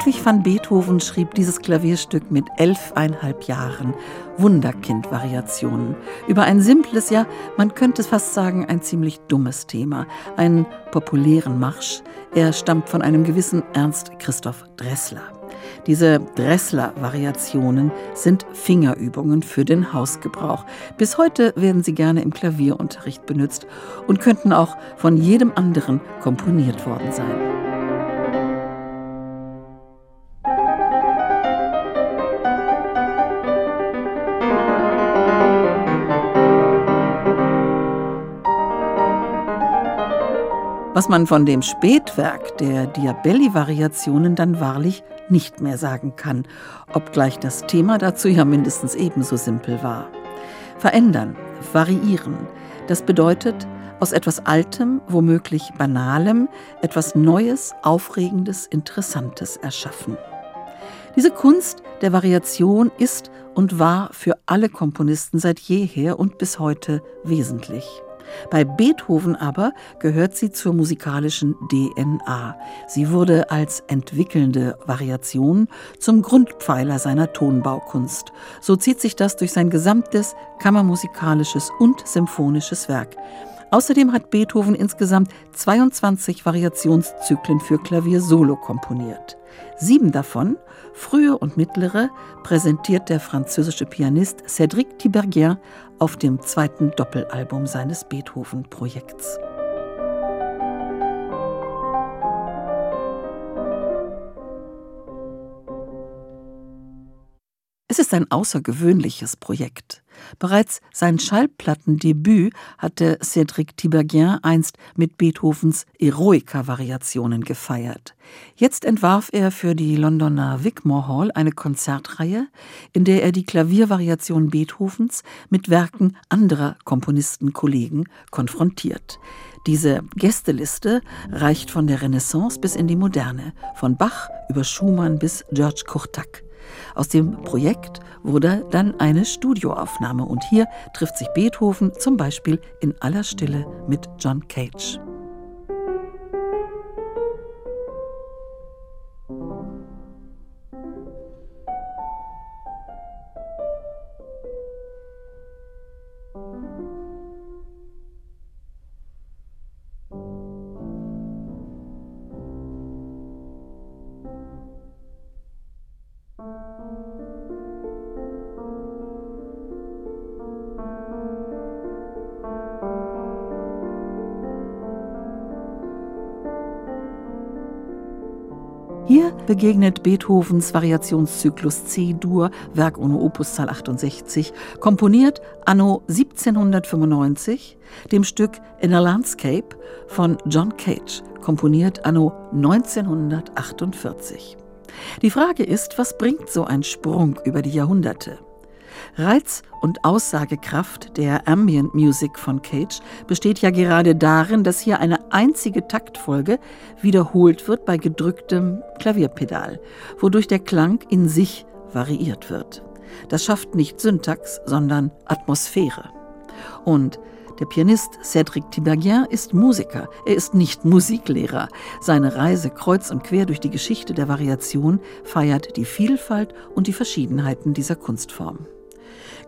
Ludwig van Beethoven schrieb dieses Klavierstück mit elfeinhalb Jahren, Wunderkind-Variationen, über ein simples, ja, man könnte fast sagen, ein ziemlich dummes Thema, einen populären Marsch. Er stammt von einem gewissen Ernst Christoph Dressler. Diese Dressler-Variationen sind Fingerübungen für den Hausgebrauch. Bis heute werden sie gerne im Klavierunterricht benutzt und könnten auch von jedem anderen komponiert worden sein. Was man von dem Spätwerk der Diabelli-Variationen dann wahrlich nicht mehr sagen kann, obgleich das Thema dazu ja mindestens ebenso simpel war. Verändern, variieren, das bedeutet, aus etwas Altem, womöglich Banalem, etwas Neues, Aufregendes, Interessantes erschaffen. Diese Kunst der Variation ist und war für alle Komponisten seit jeher und bis heute wesentlich. Bei Beethoven aber gehört sie zur musikalischen DNA. Sie wurde als entwickelnde Variation zum Grundpfeiler seiner Tonbaukunst. So zieht sich das durch sein gesamtes kammermusikalisches und symphonisches Werk. Außerdem hat Beethoven insgesamt 22 Variationszyklen für Klavier solo komponiert. Sieben davon, frühe und mittlere, präsentiert der französische Pianist Cédric Tiberghien auf dem zweiten Doppelalbum seines Beethoven-Projekts. Es ist ein außergewöhnliches Projekt. Bereits sein Schallplattendebüt hatte Cédric Tiberghien einst mit Beethovens Eroica-Variationen gefeiert. Jetzt entwarf er für die Londoner Wigmore Hall eine Konzertreihe, in der er die Klaviervariation Beethovens mit Werken anderer Komponistenkollegen konfrontiert. Diese Gästeliste reicht von der Renaissance bis in die Moderne, von Bach über Schumann bis George Kurtak. Aus dem Projekt wurde dann eine Studioaufnahme und hier trifft sich Beethoven zum Beispiel in aller Stille mit John Cage. Hier begegnet Beethovens Variationszyklus C-Dur, Werk ohne Opuszahl 68, komponiert anno 1795, dem Stück In a Landscape von John Cage, komponiert anno 1948. Die Frage ist, was bringt so ein Sprung über die Jahrhunderte? Reiz und Aussagekraft der Ambient Music von Cage besteht ja gerade darin, dass hier eine einzige Taktfolge wiederholt wird bei gedrücktem Klavierpedal, wodurch der Klang in sich variiert wird. Das schafft nicht Syntax, sondern Atmosphäre. Und der Pianist Cédric Tiberghien ist Musiker, er ist nicht Musiklehrer. Seine Reise kreuz und quer durch die Geschichte der Variation feiert die Vielfalt und die Verschiedenheiten dieser Kunstform.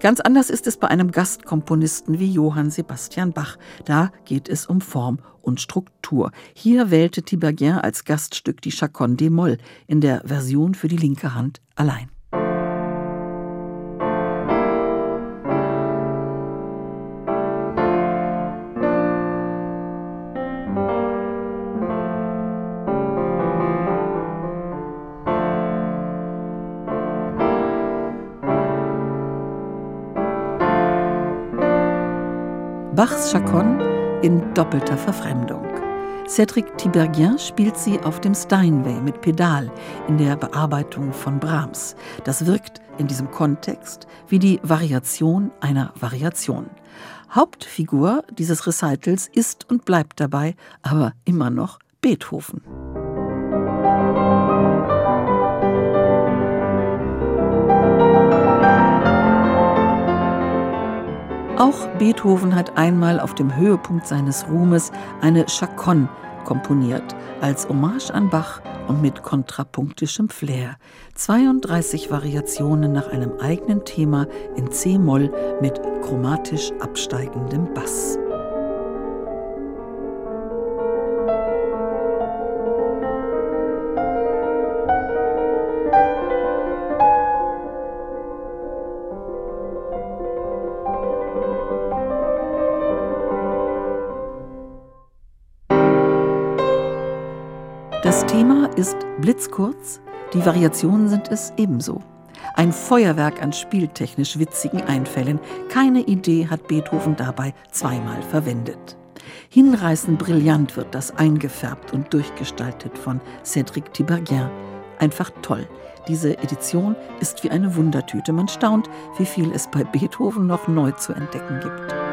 Ganz anders ist es bei einem Gastkomponisten wie Johann Sebastian Bach. Da geht es um Form und Struktur. Hier wählte Tiberghien als Gaststück die Chaconne de Moll in der Version für die linke Hand allein. Bachs Chaconne in doppelter Verfremdung. Cédric Tiberghien spielt sie auf dem Steinway mit Pedal in der Bearbeitung von Brahms. Das wirkt in diesem Kontext wie die Variation einer Variation. Hauptfigur dieses Recitals ist und bleibt dabei aber immer noch Beethoven. Auch Beethoven hat einmal auf dem Höhepunkt seines Ruhmes eine Chaconne komponiert, als Hommage an Bach und mit kontrapunktischem Flair. 32 Variationen nach einem eigenen Thema in C-Moll mit chromatisch absteigendem Bass. Das Thema ist blitzkurz, die Variationen sind es ebenso. Ein Feuerwerk an spieltechnisch witzigen Einfällen. Keine Idee hat Beethoven dabei zweimal verwendet. Hinreißend brillant wird das eingefärbt und durchgestaltet von Cédric Tiberghien. Einfach toll. Diese Edition ist wie eine Wundertüte. Man staunt, wie viel es bei Beethoven noch neu zu entdecken gibt.